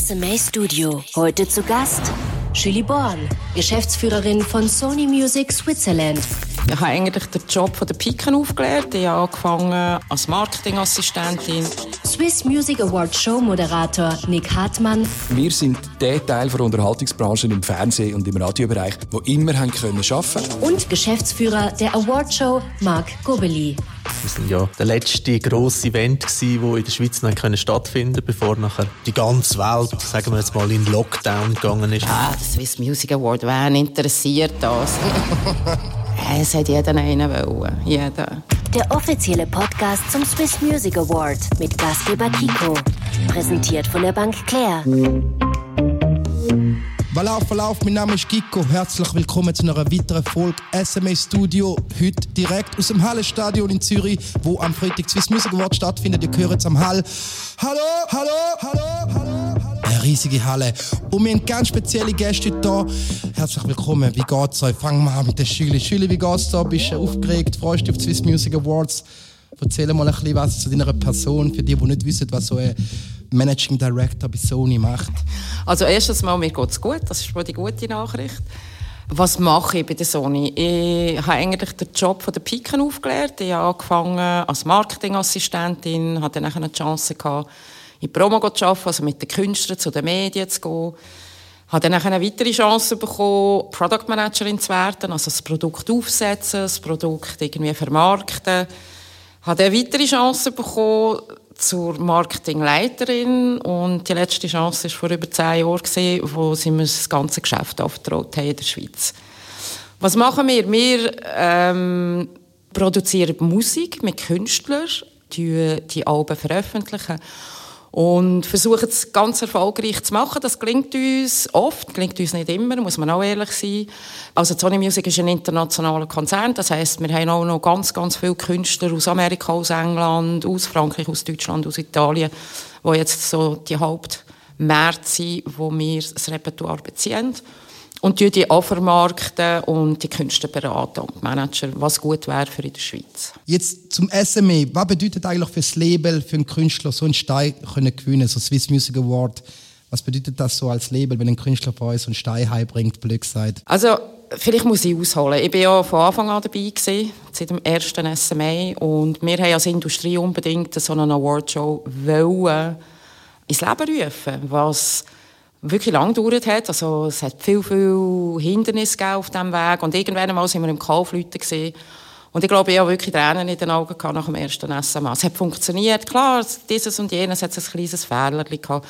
SMA Studio. Heute zu Gast Julie Born, Geschäftsführerin von Sony Music Switzerland. Ich habe eigentlich den Job von der Piken aufgelernt. Ich habe angefangen als Marketingassistentin. Swiss Music Award Show Moderator Nick Hartmann. Wir sind der Teil der Unterhaltungsbranche im Fernseh- und im Radiobereich, wo immer haben können arbeiten. Und Geschäftsführer der Award Show Marc Gobeli. Das war ja der letzte grosse Event, das in der Schweiz noch stattfinden konnte, bevor nachher die ganze Welt, sagen wir jetzt mal, in Lockdown gegangen ist. Ah, der Swiss Music Award, wen interessiert das? es hat jeder einen wollen. Jeder. Der offizielle Podcast zum Swiss Music Award mit Gastgeber Kiko. Präsentiert von der Bank Claire. Verlauf, Verlauf, mein Name ist Kiko. Herzlich willkommen zu einer weiteren Folge SMA Studio. Heute direkt aus dem Hallenstadion in Zürich, wo am Freitag Swiss Music Award stattfindet. Ihr hört es am Hall. Hallo, hallo, hallo, hallo, hallo. Eine riesige Halle. Und wir haben ganz spezielle Gäste hier. Herzlich willkommen. Wie geht's euch? Fangen wir an mit der Schüle. Schüle, wie geht's dir? Bist du aufgeregt? Freust du dich auf die Swiss Music Awards? Erzähl mal ein bisschen was zu deiner Person, für die, die nicht wissen, was so ein Managing Director bei Sony macht. Also erstens mal, mir geht es gut, das ist wohl die gute Nachricht. Was mache ich bei der Sony? Ich habe eigentlich den Job von der Piken aufgelernt. Ich habe angefangen als Marketingassistentin, hatte dann eine Chance gehabt, in Promo zu arbeiten, also mit den Künstlern zu den Medien zu gehen. Habe dann eine weitere Chance bekommen, Product Managerin zu werden, also das Produkt aufsetzen, das Produkt irgendwie vermarkten. Habe eine weitere Chance bekommen, zur Marketingleiterin und die letzte Chance war vor über zehn Jahren, wo sie mir das ganze Geschäft aufgetraut haben in der Schweiz. Was machen wir? Wir ähm, produzieren Musik mit Künstlern, die, die Alben veröffentlichen und versuchen es ganz erfolgreich zu machen. Das gelingt uns oft, gelingt uns nicht immer, muss man auch ehrlich sein. Also Sony Music ist ein internationaler Konzern, das heißt, wir haben auch noch ganz, ganz viele Künstler aus Amerika, aus England, aus Frankreich, aus Deutschland, aus Italien, wo jetzt so die Hauptmärkte sind, wo wir das Repertoire beziehen und die die vermarkten und die Künstler beraten und Manager, was gut wäre für in der Schweiz. Jetzt zum SME. Was bedeutet eigentlich für das Label, für einen Künstler so einen Stein können gewinnen, so Swiss Music Award? Was bedeutet das so als Label, wenn ein Künstler von uns so einen Stein heimbringt, blöd gesagt? Also, vielleicht muss ich ausholen. Ich war ja von Anfang an dabei, gewesen, seit dem ersten SME. Und wir haben als Industrie unbedingt so eine Awardshow wollen ins Leben rufen, was wirklich lang gedauert hat. Also es hat viel, viel Hindernisse auf diesem Weg. Und irgendwann einmal sind wir im Kaufleuten gesehen. Und ich glaube, ich habe wirklich Tränen in den Augen gehabt nach dem ersten SMA. Es hat funktioniert. Klar, dieses und jenes hat ein kleines Fehler gehabt.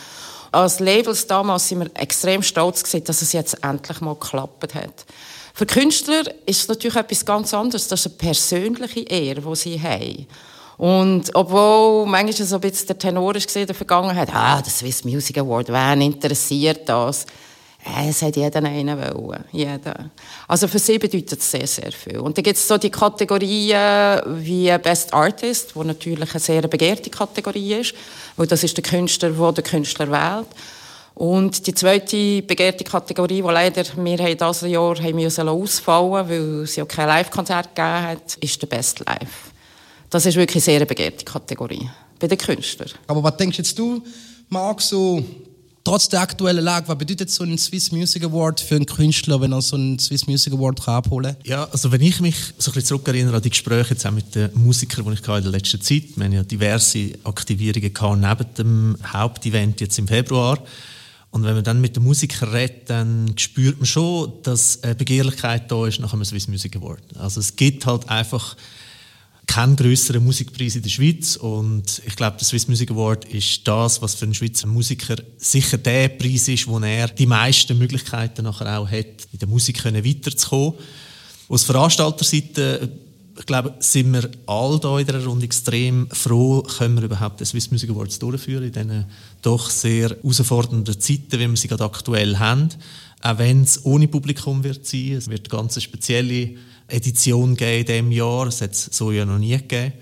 Als Labels damals sind wir extrem stolz gewesen, dass es jetzt endlich mal geklappt hat. Für Künstler ist es natürlich etwas ganz anderes. Das ist eine persönliche Ehre, die sie haben. Und obwohl manchmal so ein bisschen der Tenor ist in der Vergangenheit, ah, der Swiss Music Award, wen interessiert das? Äh, es hat jeder einen wollen. Jeder. Also für sie bedeutet es sehr, sehr viel. Und dann gibt es so die Kategorien wie Best Artist, wo natürlich eine sehr begehrte Kategorie ist, weil das ist der Künstler, der der Künstler wählt. Und die zweite begehrte Kategorie, die leider wir dieses Jahr haben müssen ausfallen weil es ja kein Live-Konzert gegeben hat, ist der Best Live. Das ist wirklich eine sehr begehrte Kategorie bei den Künstlern. Aber was denkst jetzt du, Marc, so trotz der aktuellen Lage, was bedeutet so ein Swiss Music Award für einen Künstler, wenn er so einen Swiss Music Award abholen kann? Ja, also wenn ich mich so ein bisschen zurückerinnere an die Gespräche jetzt auch mit den Musikern, die ich in der letzten Zeit hatte, wir haben ja diverse Aktivierungen gehabt, neben dem Hauptevent jetzt im Februar. Und wenn man dann mit den Musikern redet, dann spürt man schon, dass eine Begehrlichkeit da ist nach einem Swiss Music Award. Also es gibt halt einfach keinen größeren Musikpreis in der Schweiz und ich glaube, der Swiss Music Award ist das, was für einen Schweizer Musiker sicher der Preis ist, wo er die meisten Möglichkeiten nachher auch hat, in der Musik weiterzukommen. Aus Veranstalterseite ich glaube, sind wir alle hier in dieser Runde extrem froh, können wir überhaupt den Swiss Music Awards durchführen in diesen doch sehr herausfordernden Zeiten, wie wir sie gerade aktuell haben. Auch wenn es ohne Publikum wird sein. Es wird eine ganz spezielle Edition geben in diesem Jahr. Das hat es so ja noch nie gegeben.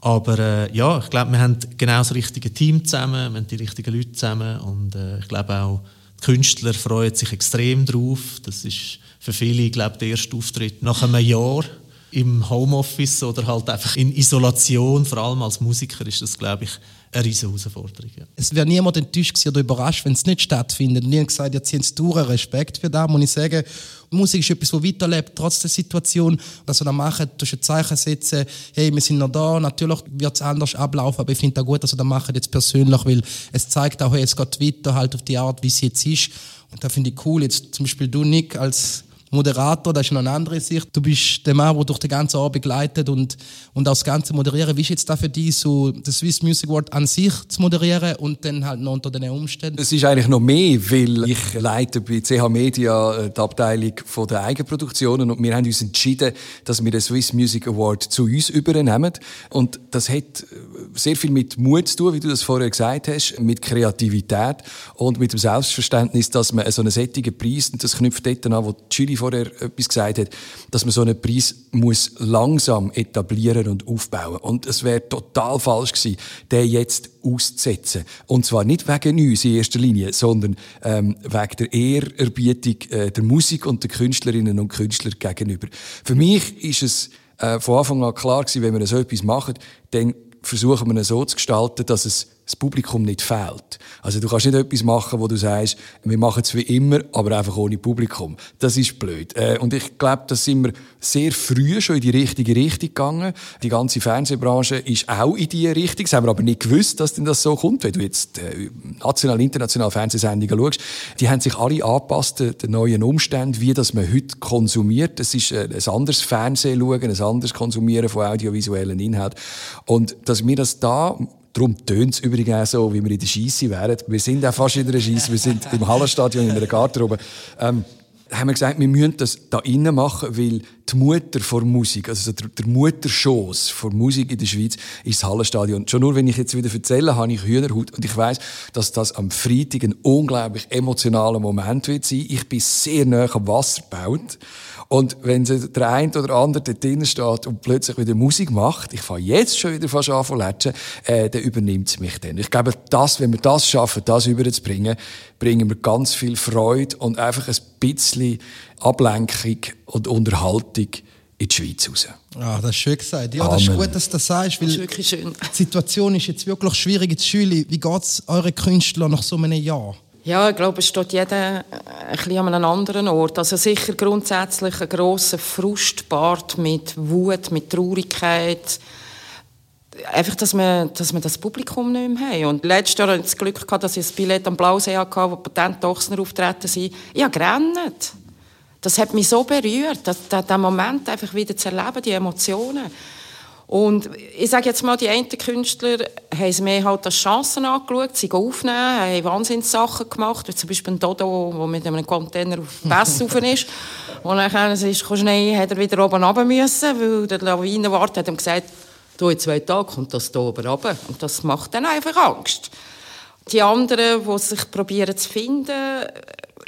Aber äh, ja, ich glaube, wir haben genau das richtige Team zusammen, wir haben die richtigen Leute zusammen und äh, ich glaube auch, die Künstler freuen sich extrem drauf. Das ist für viele, glaube, der erste Auftritt nach einem Jahr im Homeoffice oder halt einfach in Isolation, vor allem als Musiker, ist das, glaube ich, eine riesige Herausforderung. Ja. Es wäre niemand enttäuscht oder überrascht, wenn es nicht stattfindet. Und ich gesagt, ihr zieht durch Respekt für das, muss ich sagen. Musik ist etwas, das weiterlebt, trotz der Situation. Was wir da machen, durch ein Zeichen setzen, hey, wir sind noch da. Natürlich wird es anders ablaufen, aber ich finde es gut, dass wir das machen jetzt persönlich, weil es zeigt auch, hey, es geht weiter halt auf die Art, wie es jetzt ist. Und da finde ich cool. Jetzt zum Beispiel du, Nick, als Moderator, das ist noch eine andere Sicht. Du bist der Mann, der durch den ganzen Abend begleitet und, und auch das Ganze moderieren. Wie ist jetzt da für dich, so das Swiss Music Award an sich zu moderieren und dann halt noch unter den Umständen? Es ist eigentlich noch mehr, weil ich leite bei CH Media äh, die Abteilung von der Eigenproduktionen und wir haben uns entschieden, dass wir den Swiss Music Award zu uns übernehmen. Und das hat äh, sehr viel mit Mut zu tun, wie du das vorher gesagt hast, mit Kreativität und mit dem Selbstverständnis, dass man so einen sättigen Preis, und das knüpft dort an, wo Jury vorher etwas gesagt hat, dass man so einen Preis muss langsam etablieren und aufbauen. Und es wäre total falsch gewesen, den jetzt auszusetzen. Und zwar nicht wegen uns in erster Linie, sondern ähm, wegen der Ehrerbietung äh, der Musik und der Künstlerinnen und Künstler gegenüber. Für mich ist es äh, von Anfang an klar gewesen, wenn wir so etwas machen, dann versuchen wir es so zu gestalten, dass es das Publikum nicht fehlt. Also du kannst nicht etwas machen, wo du sagst, wir machen es wie immer, aber einfach ohne Publikum. Das ist blöd. Äh, und ich glaube, da sind wir sehr früh schon in die richtige Richtung gegangen. Die ganze Fernsehbranche ist auch in diese Richtung. Das haben wir aber nicht gewusst, dass denn das so kommt. Wenn du jetzt äh, national, international Fernsehsendungen schaust, die haben sich alle angepasst den neuen Umständen, wie das man heute konsumiert. Das ist äh, ein anderes Fernsehen schauen, ein anderes Konsumieren von audiovisuellen Inhalten. Und dass wir das da Darum tönt es übrigens auch so, wie wir in der Scheisse wären. Wir sind auch fast in der Scheisse. Wir sind im Hallenstadion in einer Garderobe. Ähm, haben wir gesagt, wir müssen das da innen machen, weil die Mutter vor Musik, also der, der Mutterschoss vor Musik in der Schweiz, ist das Hallenstadion. Schon nur, wenn ich jetzt wieder erzähle, habe ich Hühnerhaut und ich weiß, dass das am Freitag ein unglaublich emotionaler Moment wird sein. Ich bin sehr nah am Wasser gebaut. Und wenn der eine oder andere dort drinnen steht und plötzlich wieder Musik macht, ich fange jetzt schon wieder fast an zu latschen, äh, dann übernimmt es mich dann. Ich glaube, das, wenn wir das schaffen, das überzubringen, bringen wir ganz viel Freude und einfach ein bisschen Ablenkung und Unterhaltung in die Schweiz raus. Ah, das ist schön gesagt. Ja, Amen. das ist gut, dass du das sagst, weil das ist wirklich schön. die Situation ist jetzt wirklich schwierig in Schule. Wie geht es euren Künstlern nach so einem Jahr? Ja, ich glaube, es steht jeder ein bisschen an einem anderen Ort. Also sicher grundsätzlich ein grosser Frustbart mit Wut, mit Traurigkeit. Einfach, dass wir, dass wir das Publikum nicht mehr haben. Und letztes Jahr hatte ich das Glück, gehabt, dass ich ein Billett am Blausee hatte, wo Patent Ochsner auftreten sind. Ich habe gerannt. Das hat mich so berührt, diesen Moment einfach wieder zu erleben, die Emotionen. Und ich sage jetzt mal, die einen Künstler haben mir halt als Chancen angeschaut, sie aufnehmen, haben Wahnsinnssachen gemacht, wie zum Beispiel ein Dodo, der mit einem Container auf Pass rauf ist. Und dann ist, schnell, hat er wieder oben runter müssen, weil der Lawinenwart hat ihm gesagt, du, in zwei Tagen kommt das hier oben runter. Und das macht dann einfach Angst. Die anderen, die sich probieren zu finden,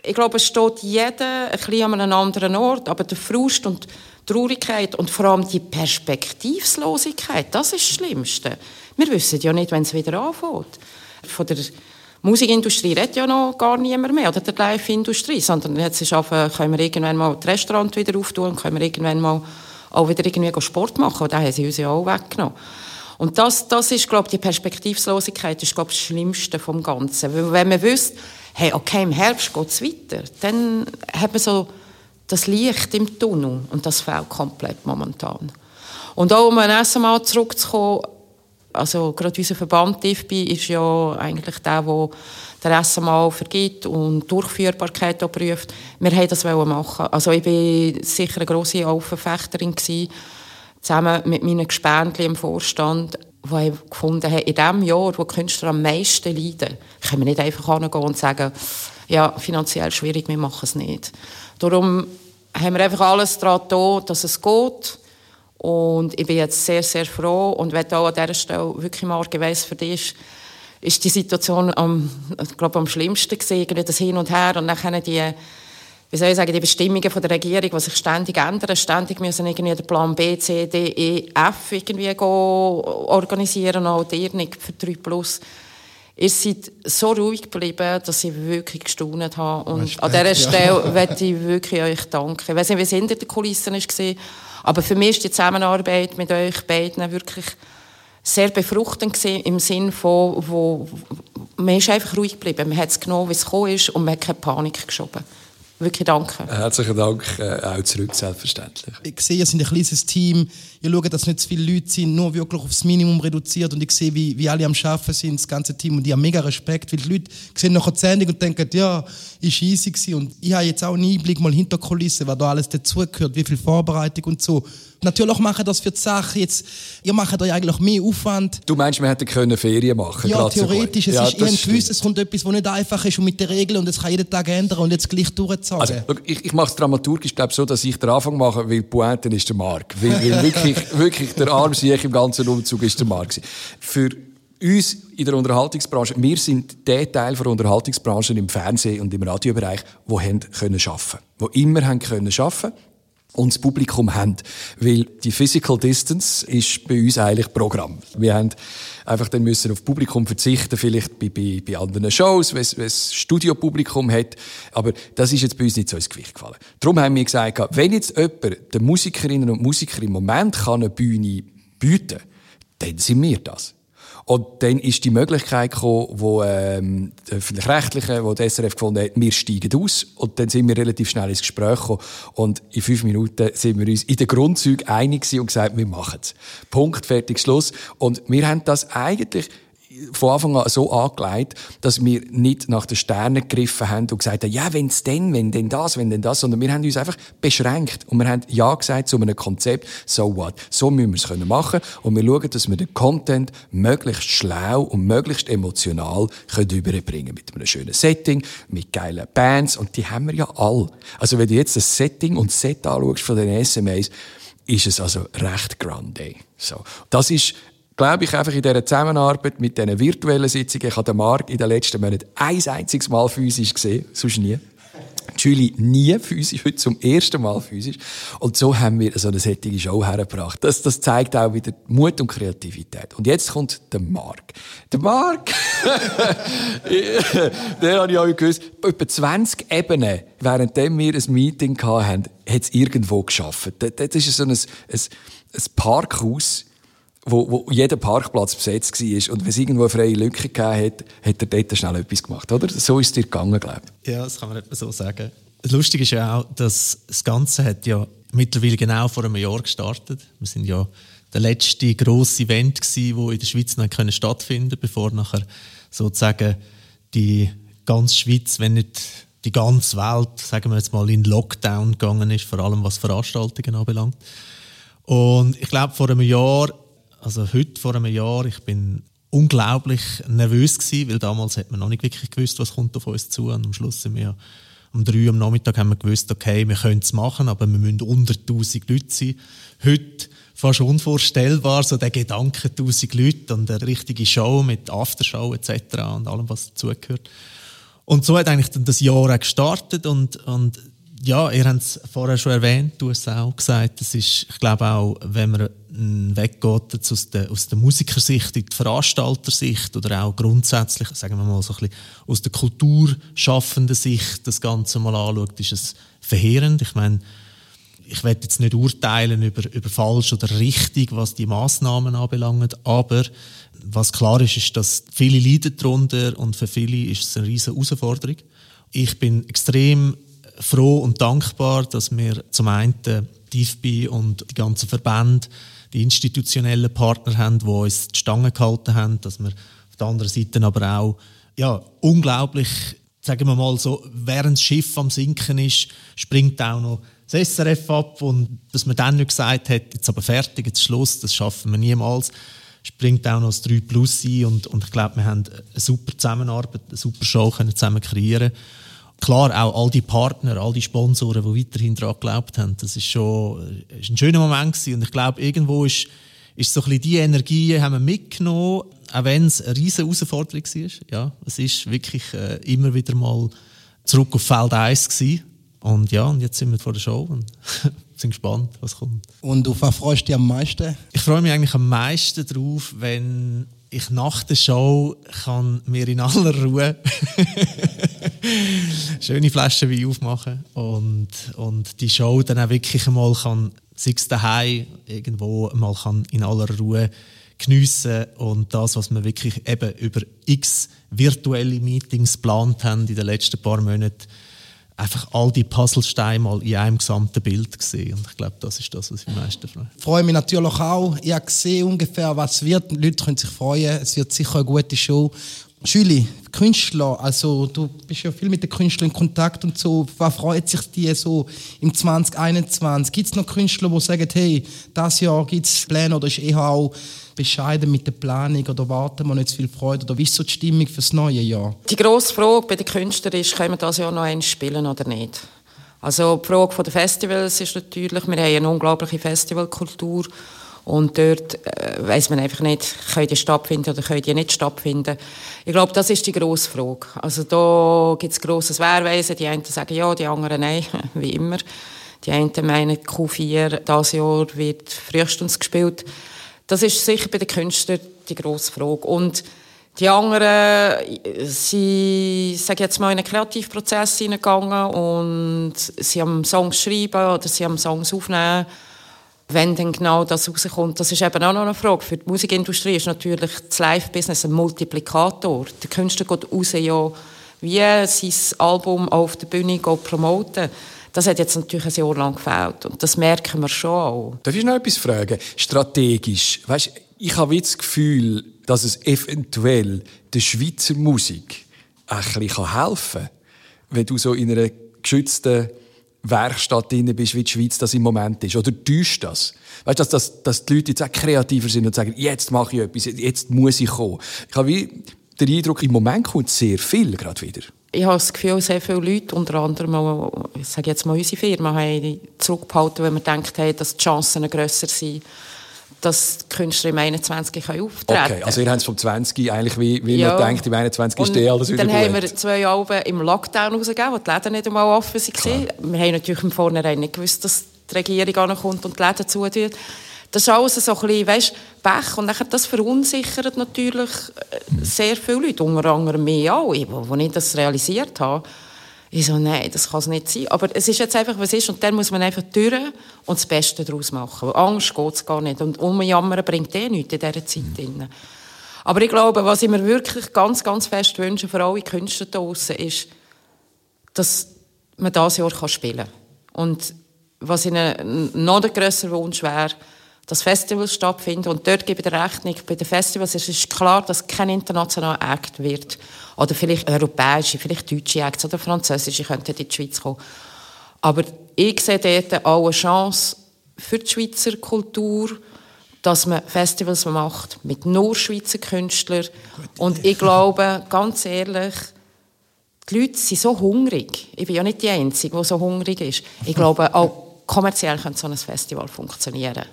ich glaube, es steht jeder ein bisschen an einem anderen Ort, aber der Frust und Traurigkeit und vor allem die Perspektivlosigkeit, das ist das Schlimmste. Wir wissen ja nicht, wenn es wieder anfängt. Von der Musikindustrie redet ja noch gar niemand mehr, oder der Live-Industrie, sondern jetzt ist einfach, können wir irgendwann mal das Restaurant wieder auftun, können wir irgendwann mal auch wieder irgendwie Sport machen, und da haben sie uns ja auch weggenommen. Und das, das ist, glaube ich, die Perspektivlosigkeit ist, glaube ich, das Schlimmste vom Ganzen. Wenn man wüsste, hey, okay, im Herbst geht es weiter, dann hat man so das Licht im Tunnel und das fehlt komplett momentan. Und auch um erst einmal zurückzukommen, also gerade unser Verband IFBI ist ja eigentlich der, der der SMA vergibt und Durchführbarkeit auch prüft. Wir wollten das machen. Also ich war sicher eine grosse Aufenfechterin zusammen mit meinen Gespendli im Vorstand, ich gefunden habe, in dem Jahr, wo die Künstler am meisten leiden, können wir nicht einfach hingehen und sagen, ja, finanziell schwierig, wir machen es nicht. Darum haben wir einfach alles daran getan, dass es geht. Und ich bin jetzt sehr, sehr froh und werde auch an dieser Stelle wirklich mal gewesen für dich, ist die Situation am, ich glaube, am schlimmsten gesehen, das Hin und Her und dann die, wie soll ich sagen, die Bestimmungen von der Regierung, die sich ständig ändern, ständig müssen irgendwie den Plan B, C, D, E, F irgendwie organisieren, auch ihr nicht für 3 Plus. Ihr seid so ruhig geblieben, dass ich wirklich gestaunt habe. Und Respekt, an dieser Stelle ja. möchte ich wirklich euch danken. Ich weiß nicht, wie es hinter den Kulissen war, Aber für mich ist die Zusammenarbeit mit euch beiden wirklich sehr befruchtend gewesen, im Sinn von, wo, man ist einfach ruhig geblieben. Man hat es genommen, wie es gekommen ist und man hat keine Panik geschoben. Wirklich danke. Herzlichen Dank äh, auch zurück, selbstverständlich. Ich sehe, ihr seid ein kleines Team. Ihr schaut, dass nicht zu viele Leute sind, nur wirklich aufs Minimum reduziert. Und ich sehe, wie, wie alle am Arbeiten sind, das ganze Team. Und ich habe mega Respekt, weil die Leute sehen nachher die Sendung und denken, ja, ist easy gewesen. Und ich habe jetzt auch einen Einblick mal hinter Kulissen, was da alles dazugehört, wie viel Vorbereitung und so. Natürlich machen das für die Sache jetzt, ihr macht euch eigentlich mehr Aufwand. Du meinst, wir hätten können Ferien machen Ja, gerade so theoretisch. gut. Es Ja, ist, gewusst, stimmt. es kommt etwas, das nicht einfach ist und mit den Regeln und es kann jeden Tag ändern und jetzt gleich durchzogen. Also, ich, ich mache es dramaturgisch glaub, so, dass ich den Anfang mache, weil die Pointe ist der Marc. Weil, weil wirklich, wirklich der arme im ganzen Umzug ist der gewesen. Für uns in der Unterhaltungsbranche, wir sind der Teil der Unterhaltungsbranche im Fernsehen- und im Radiobereich, die haben können arbeiten Die immer haben können arbeiten und das Publikum haben. Weil die Physical Distance ist bei uns eigentlich Programm. Wir haben einfach dann müssen auf Publikum verzichten, vielleicht bei, bei, bei anderen Shows, wenn es- Studiopublikum hat. Aber das ist jetzt bei uns nicht so ins Gewicht gefallen. Darum haben wir gesagt, wenn jetzt jemand den Musikerinnen und Musikern im Moment kann eine Bühne bieten kann, dann sind wir das. Und dann ist die Möglichkeit gekommen, wo ähm, der öffentlich-rechtliche, wo der SRF gefunden hat, wir steigen aus. Und dann sind wir relativ schnell ins Gespräch gekommen. Und in fünf Minuten sind wir uns in den Grundzügen einig und gesagt, wir machen es. Punkt, fertig, Schluss. Und wir haben das eigentlich von Anfang an so angelegt, dass wir nicht nach den Sternen gegriffen haben und gesagt haben, ja, wenn's denn, wenn denn das, wenn denn das, sondern wir haben uns einfach beschränkt und wir haben ja gesagt zu einem Konzept, so what, so müssen wir es können machen und wir schauen, dass wir den Content möglichst schlau und möglichst emotional können überbringen mit einem schönen Setting, mit geilen Bands und die haben wir ja all. Also wenn du jetzt das Setting und das Set anschaust von den SMAs, ist es also recht grande. So. Das ist glaube ich, einfach in dieser Zusammenarbeit mit diesen virtuellen Sitzungen, ich habe den Marc in den letzten Monaten ein einziges Mal physisch gesehen, sonst nie. Julie nie physisch, heute zum ersten Mal physisch. Und so haben wir so eine sättige Show hergebracht. Das, das zeigt auch wieder Mut und Kreativität. Und jetzt kommt der Marc. Der Marc, den habe ich auch gewusst, etwa 20 Ebenen, währenddem wir ein Meeting hatten, hat es irgendwo geschafft. Das das ist so ein, ein, ein Parkhaus, wo, wo jeder Parkplatz besetzt war. Und wenn es irgendwo eine freie Lücke gegeben hat, hat er dort schnell etwas gemacht, oder? So ist es dir gegangen, glaube ich. Ja, das kann man etwa so sagen. Das Lustige ist ja auch, dass das Ganze hat ja mittlerweile genau vor einem Jahr gestartet. Wir sind ja der letzte grosse Event wo in der Schweiz noch können stattfinden, bevor nachher sozusagen die ganze Schweiz, wenn nicht die ganze Welt, sagen wir jetzt mal, in Lockdown gegangen ist, vor allem was Veranstaltungen anbelangt. Und ich glaube, vor einem Jahr, also heute vor einem Jahr, ich bin unglaublich nervös gewesen, weil damals hat man noch nicht wirklich gewusst, was kommt auf uns zu. Und am Schluss sind wir um drei am Nachmittag haben wir gewusst, okay, wir können es machen, aber wir müssen unter 1000 Leute sein. Heute fast unvorstellbar, so der Gedanke 1000 Leute und eine richtige Show mit Aftershow etc. und allem, was dazugehört. Und so hat eigentlich dann das Jahr auch gestartet und, und ja, ihr habt es vorher schon erwähnt, du hast es auch gesagt, das ist, ich glaube auch, wenn man weggeht aus der, aus der Musikersicht in die Veranstaltersicht oder auch grundsätzlich, sagen wir mal so ein bisschen aus der kulturschaffenden Sicht das Ganze mal anschaut, ist es verheerend. Ich meine, ich werde jetzt nicht urteilen über, über falsch oder richtig, was die Maßnahmen anbelangt, aber was klar ist, ist, dass viele leiden darunter und für viele ist es eine riesige Herausforderung. Ich bin extrem froh und dankbar, dass wir zum einen die und die ganzen Verbände, die institutionellen Partner haben, die uns die Stange gehalten haben, dass wir auf der anderen Seite aber auch ja, unglaublich, sagen wir mal so, während das Schiff am Sinken ist, springt auch noch das SRF ab und dass man dann nicht gesagt hat, jetzt aber fertig, jetzt Schluss, das schaffen wir niemals, springt auch noch das 3 Plus ein und, und ich glaube, wir haben eine super Zusammenarbeit, eine super Show können zusammen kreieren Klar, auch all die Partner, all die Sponsoren, die weiterhin daran geglaubt haben, das ist schon ist ein schöner Moment gewesen. und ich glaube, irgendwo ist, ist so ein bisschen die Energie haben wir mitgenommen, auch wenn es eine riesige Herausforderung war. Ja, es ist wirklich äh, immer wieder mal zurück auf Feld 1 gewesen. Und ja, und jetzt sind wir vor der Show und sind gespannt, was kommt. Und auf was freust du dich am meisten? Ich freue mich eigentlich am meisten darauf, wenn ich nach der Show kann mir in aller Ruhe schöne Flaschen Wein aufmachen und, und die Show dann auch wirklich einmal kann sei es daheim irgendwo mal kann in aller Ruhe geniessen und das, was wir wirklich eben über x virtuelle Meetings geplant haben in den letzten paar Monaten, einfach all die Puzzlesteine mal in einem gesamten Bild gesehen. Und ich glaube, das ist das, was ich am meisten freue. Ich freue mich natürlich auch. Ich habe gesehen ungefähr, was wird. Die Leute können sich freuen. Es wird sicher eine gute Show. Julie, Künstler, also du bist ja viel mit den Künstlern in Kontakt und so. Was freut sich dir so im 2021? Gibt es noch Künstler, die sagen, hey, das Jahr gibt es Pläne oder ist eher auch bescheiden mit der Planung oder warten wir nicht zu viel Freude? Oder wie ist so die Stimmung für das neue Jahr? Die grosse Frage bei den Künstlern ist, können wir das Jahr noch eins spielen oder nicht? Also die Frage der Festivals ist natürlich, wir haben eine unglaubliche Festivalkultur und dort äh, weiß man einfach nicht, können die stattfinden oder können die nicht stattfinden. Ich glaube, das ist die grosse Frage. Also da gibt es grosses Wehrwesen. Die einen sagen ja, die anderen nein, wie immer. Die einen meinen, Q4 dieses Jahr wird frühestens gespielt. Das ist sicher bei den Künstlern die grosse Frage. Und die anderen, sie sagen jetzt mal in einen Kreativprozess hineingegangen und sie haben Songs schreiben oder sie haben Songs aufnehmen wenn dann genau das rauskommt, das ist eben auch noch eine Frage. Für die Musikindustrie ist natürlich das Live-Business ein Multiplikator. Der Künstler geht raus, ja, wie sein Album auf der Bühne promoten. Das hat jetzt natürlich ein Jahr lang gefällt und das merken wir schon auch. Darf ich noch etwas fragen? Strategisch, weißt, ich habe das Gefühl, dass es eventuell der Schweizer Musik ein bisschen helfen kann, wenn du so in einer geschützten Werkstatt drin bist, wie die Schweiz das im Moment ist? Oder täuscht das? Weißt du, dass, dass, die Leute jetzt auch kreativer sind und sagen, jetzt mache ich etwas, jetzt muss ich kommen. Ich habe wie den Eindruck, im Moment kommt sehr viel gerade wieder. Ich habe das Gefühl, sehr viele Leute, unter anderem, ich sage jetzt mal unsere Firma, haben zurückgehalten, weil wir gedacht haben, dass die Chancen grösser sind dass die Künstler im 21. auftreten können. Okay, also ihr habt es vom 20 eigentlich, wie, wie ja. man denkt, im 21 ist der alles wieder dann haben wir zwei Alben im Lockdown rausgegeben, wo die Läden nicht einmal offen waren. Klar. Wir haben natürlich im Vornherein nicht gewusst, dass die Regierung ankommt und die Läden zutut. Das ist alles so ein bisschen, weißt, Pech. Und dann, das verunsichert natürlich äh, sehr viele Leute, unter anderem mich auch, als ich das realisiert habe. Ich so, nein, das kann es nicht sein. Aber es ist jetzt einfach, was ist. Und dann muss man einfach durch und das Beste daraus machen. Weil Angst geht es gar nicht. Und umjammern bringt eh nichts in dieser Zeit. Mhm. Aber ich glaube, was ich mir wirklich ganz, ganz fest wünsche, für alle Künstler draußen, ist, dass man dieses Jahr spielen kann. Und was ich noch ein grösser Wunsch wäre, dass Festivals stattfinden. Und dort gebe ich Rechnung, bei den Festivals es ist klar, dass kein internationaler Act wird. Oder vielleicht europäische, vielleicht deutsche Acts oder französische könnten in die Schweiz kommen. Aber ich sehe dort auch eine Chance für die Schweizer Kultur, dass man Festivals macht mit nur Schweizer Künstlern. Und ich glaube, ganz ehrlich, die Leute sind so hungrig. Ich bin ja nicht die Einzige, die so hungrig ist. Ich glaube, auch kommerziell könnte so ein Festival funktionieren.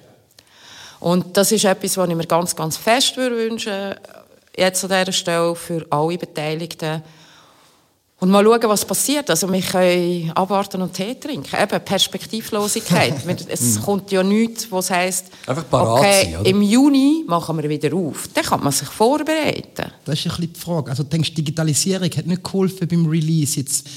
Und das ist etwas, was ich mir ganz, ganz fest wünsche, jetzt an dieser Stelle für alle Beteiligten. Und mal schauen, was passiert. Also wir können abwarten und Tee trinken. Eben Perspektivlosigkeit. es kommt ja nichts, was heisst, okay, sein, im Juni machen wir wieder auf. Dann kann man sich vorbereiten. Das ist ein bisschen die Frage. Also denkst Digitalisierung hat nicht geholfen beim Release jetzt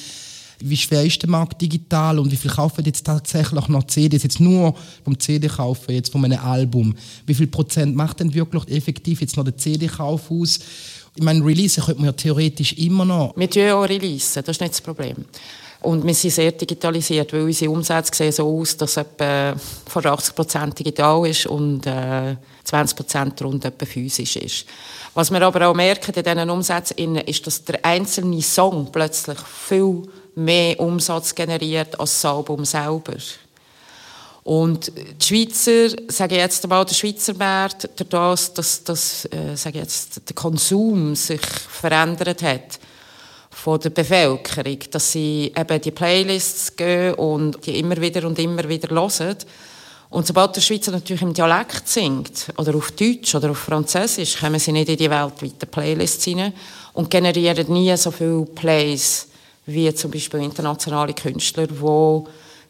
wie schwer ist der Markt digital und wie viel kaufen jetzt tatsächlich noch CDs, jetzt nur vom CD kaufen, jetzt von einem Album. Wie viel Prozent macht denn wirklich effektiv jetzt noch der CD-Kauf aus? Ich meine, Release könnte man ja theoretisch immer noch. Wir tun auch Release, das ist nicht das Problem. Und wir sind sehr digitalisiert, weil unsere Umsätze sehen so aus, dass etwa vor 80 Prozent digital ist und äh, 20 Prozent rund etwa physisch ist. Was wir aber auch merken in diesen Umsätzen ist, dass der einzelne Song plötzlich viel mehr Umsatz generiert als das Album selber. Und die Schweizer, sage ich jetzt einmal, der Schweizer Markt, durch das, dass, dass äh, sage jetzt, der Konsum sich verändert hat von der Bevölkerung, dass sie eben die Playlists gehen und die immer wieder und immer wieder hören. Und sobald der Schweizer natürlich im Dialekt singt, oder auf Deutsch oder auf Französisch, kommen sie nicht in die weltweiten Playlists hinein und generieren nie so viele Plays wie zum Beispiel internationale Künstler, die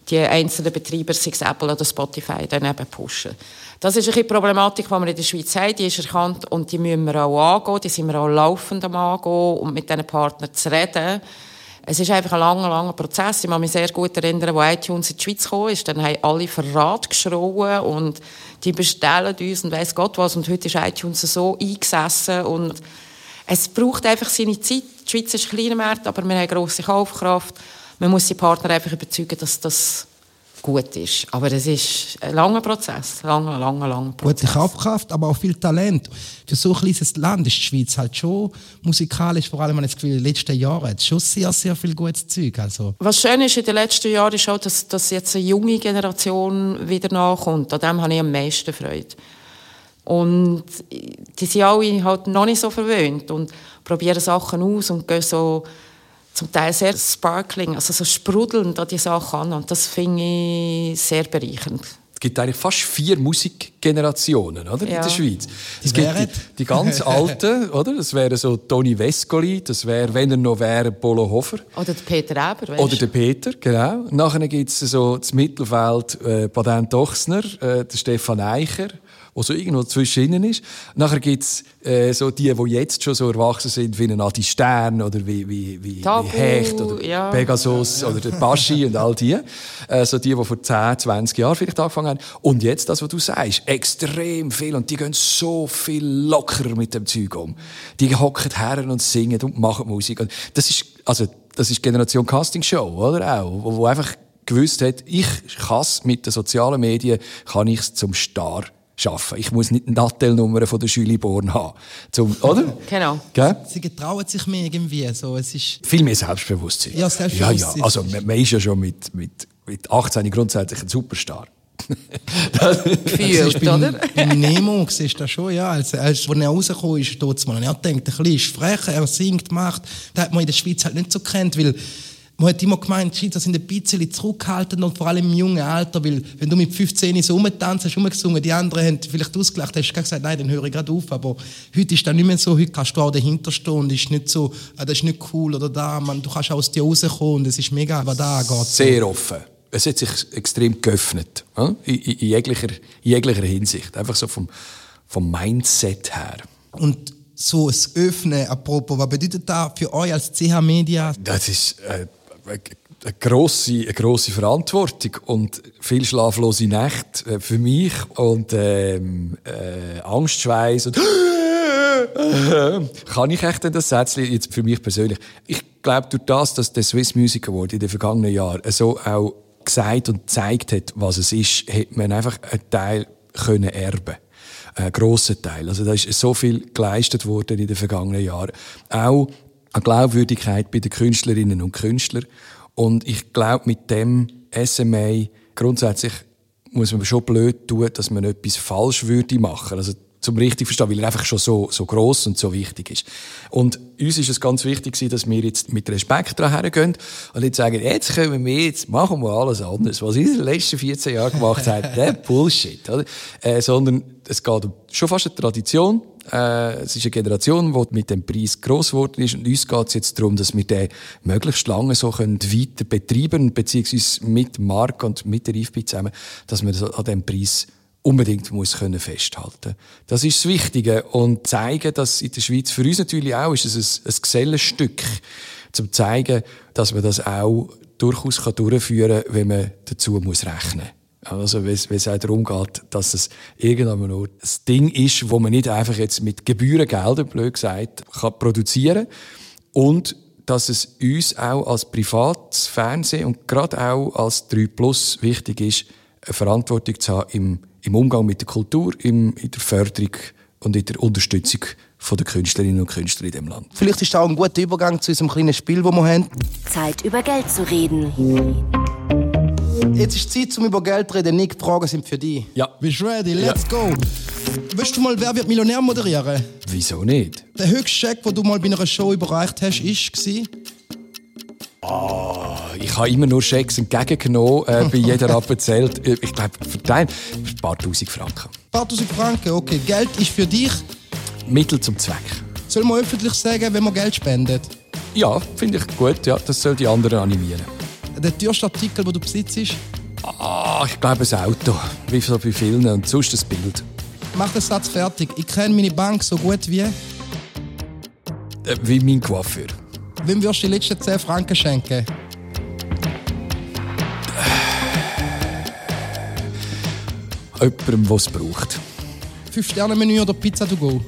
die einzelnen Betreiber, sei es Apple oder Spotify, dann eben pushen. Das ist eine Problematik, die wir in der Schweiz haben, die ist erkannt und die müssen wir auch angehen, die sind wir auch laufend am angehen und mit diesen Partnern zu reden. es ist einfach ein langer, langer Prozess. Ich kann mich sehr gut erinnern, als iTunes in die Schweiz kam, ist, dann haben alle Verrat geschrauen und die bestellen uns und weiss Gott was. Und heute ist iTunes so eingesessen und es braucht einfach seine Zeit. Die Schweiz ist ein kleiner Markt, aber wir haben eine grosse Kaufkraft. Man muss die Partner einfach überzeugen, dass das gut ist. Aber es ist ein langer Prozess, langer, langer, langer Prozess. Gute Kaufkraft, aber auch viel Talent. Für so ein kleines Land ist die Schweiz halt schon musikalisch, vor allem das Gefühl, in den letzten Jahren hat schon sehr, sehr viel gutes Zeug. Also. Was schön ist in den letzten Jahren ist auch, dass, dass jetzt eine junge Generation wieder nachkommt. An dem habe ich am meisten Freude. Und die sind alle halt noch nicht so verwöhnt und probieren Sachen aus und gehen so zum Teil sehr sparkling, also so sprudelnd an die Sachen an. Und das finde ich sehr bereichernd. Es gibt eigentlich fast vier Musikgenerationen oder, Ja. in der Schweiz. Es gibt die, die ganz alten, oder? das wäre so Toni Vescoli, das wäre, wenn er noch wäre, Polo Hofer. Oder der Peter Eber, weißt Oder der Peter, genau. Nachher gibt es so das Mittelfeld äh, Baden Dochsner, äh, der Stefan Eicher, der so irgendwo zwischen ist. Nachher gibt es äh, so die, die jetzt schon so erwachsen sind, wie ein Adi Stern oder wie, wie, wie, Tabu, wie Hecht oder ja. Pegasus oder der Baschi und all die. Äh, so die, die vor 10, 20 Jahren vielleicht angefangen haben. Und jetzt das, was du sagst, extrem viel. Und die gehen so viel lockerer mit dem Zeug um. Die hocken her und singen und machen Musik. Und das ist, also, das ist Generation Casting Show, oder auch? Wo, wo einfach gewusst hat, ich kann mit den sozialen Medien, kann ich es zum Star schaffen. Ich muss nicht die Nattelnummer von der Julie Born haben. Zum, oder? Genau. Gell? Sie getrauen sich mehr irgendwie. So, es ist Viel mehr Selbstbewusstsein. Ja, Selbstbewusstsein. Ja, ja. Also, man, man ist ja schon mit, mit, mit 18 grundsätzlich ein Superstar. Das Gefühlt, beim, oder? beim Nemo siehst du das schon, ja. Als, als, als er rausgekommen ist, dort mal, er denkt, ein bisschen ist frech, er singt, macht. Das hat man in der Schweiz halt nicht so kennt, weil man hat immer gemeint, die Schweizer sind ein bisschen zurückhaltend und vor allem im jungen Alter, weil wenn du mit 15 so rumtanzt hast, rumgesungen, die anderen haben vielleicht ausgelacht, hast du gesagt, nein, dann höre ich gerade auf, aber heute ist das nicht mehr so, heute kannst du auch dahinter stehen und ist nicht so, ah, das ist nicht cool oder da, man, du kannst aus dir rauskommen und es ist mega, was da geht. Sehr offen. Es hat sich extrem geöffnet. In, in, in, jeglicher, in jeglicher Hinsicht. Einfach so vom, vom Mindset her. Und so das Öffnen, apropos, was bedeutet das für euch als CH Media? Das ist äh, eine, grosse, eine grosse Verantwortung und viel schlaflose Nächte äh, für mich und ähm, äh, Angstschweiß und kann ich echt denn das Sätzchen jetzt für mich persönlich? Ich glaube, durch das, dass der Swiss Music Award in den vergangenen Jahren so auch gesagt und gezeigt hat, was es ist, hat man einfach einen Teil können erben einen grossen Teil. Also da ist so viel geleistet worden in den vergangenen Jahren. Auch an Glaubwürdigkeit bei den Künstlerinnen und Künstlern. Und ich glaube, mit dem SMA grundsätzlich muss man schon blöd tun, dass man etwas falsch würde machen. Also zum richtig verstehen, weil er einfach schon so, so gross und so wichtig ist. Und uns ist es ganz wichtig dass wir jetzt mit Respekt daran hergehen und nicht sagen, jetzt können wir, jetzt machen wir alles anders. Was ich in den letzten 14 Jahren gemacht habe, der Bullshit, oder? Äh, sondern es geht um schon fast eine Tradition. Äh, es ist eine Generation, die mit dem Preis gross geworden ist. Und uns geht es jetzt darum, dass wir den möglichst lange so können weiter betreiben, beziehungsweise mit Mark und mit der IFB zusammen, dass so an diesem Preis unbedingt muss können festhalten. Das ist das Wichtige und zeigen, dass in der Schweiz für uns natürlich auch ist es ein, ein Gesellenstück, zum zeigen, dass man das auch durchaus durchführen kann, wenn man dazu muss rechnen. Also, wenn es auch darum geht, dass es irgendwann nur ein Ding ist, wo man nicht einfach jetzt mit Gebührengeldern, blöd gesagt, kann produzieren und dass es uns auch als privates Fernsehen und gerade auch als 3 Plus wichtig ist, eine Verantwortung zu haben im, im Umgang mit der Kultur, im, in der Förderung und in der Unterstützung von der Künstlerinnen und Künstler in diesem Land. Vielleicht ist das auch ein guter Übergang zu unserem kleinen Spiel, das wir haben. Zeit über Geld zu reden. Jetzt ist Zeit, um über Geld zu reden. Nick, die Fragen sind für dich. Ja. Bist du ready? Let's go. Willst du mal «Wer wird Millionär» moderieren? Wieso nicht? Der höchste Scheck, den du mal bei einer Show überreicht hast, war... Ich habe immer nur Schecks entgegengenommen, äh, bei jeder abgezählt. Äh, Ich glaube, verteilt ein paar tausend Franken. Ein paar tausend Franken, okay. Geld ist für dich. Mittel zum Zweck. Soll man öffentlich sagen, wenn man Geld spendet? Ja, finde ich gut. Ja, das soll die anderen animieren. Der teuerste Artikel, den du besitzt, Ah, ich glaube ein Auto, wie so bei vielen und sonst ein Bild. mach den Satz fertig. Ich kenne meine Bank so gut wie... Äh, wie mein Coiffeur. Wem wirst du die letzten 10 Franken schenken? Jemandem, der es braucht. 5-Sterne-Menü oder Pizza to go?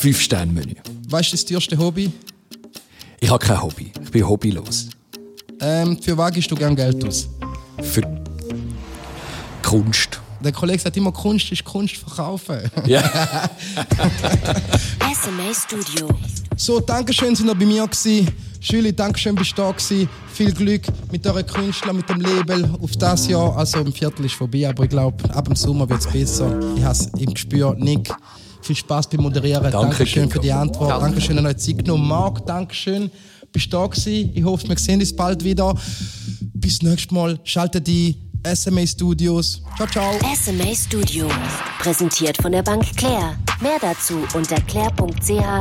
Fünf-Sterne-Menü. Was ist das teuerste Hobby? Ich habe kein Hobby. Ich bin hobbylos. Ähm, für was gibst du gern Geld aus? Für Kunst. Der Kollege sagt immer, Kunst ist Kunst verkaufen. Ja. SMA Studio. So, Dankeschön, sind ihr bei mir gewesen. Schüli, Dankeschön, bist du da gewesen. Viel Glück mit euren Künstlern, mit dem Label auf das Jahr. Also, im Viertel ist vorbei, aber ich glaube, ab dem Sommer wird es besser. Ich habe es im Gespür. Nick, viel Spaß beim Moderieren. Danke, Dankeschön für die. Antwort. Danke. Dankeschön an euch Zeit genommen. Marc, Dankeschön, bist da gewesen. Ich hoffe, wir sehen uns bald wieder. Bis nächstes Mal. Schaltet die SMA Studios. Ciao, ciao. SMA Studio. Präsentiert von der Bank Claire. Mehr dazu unter claire.ch/sma.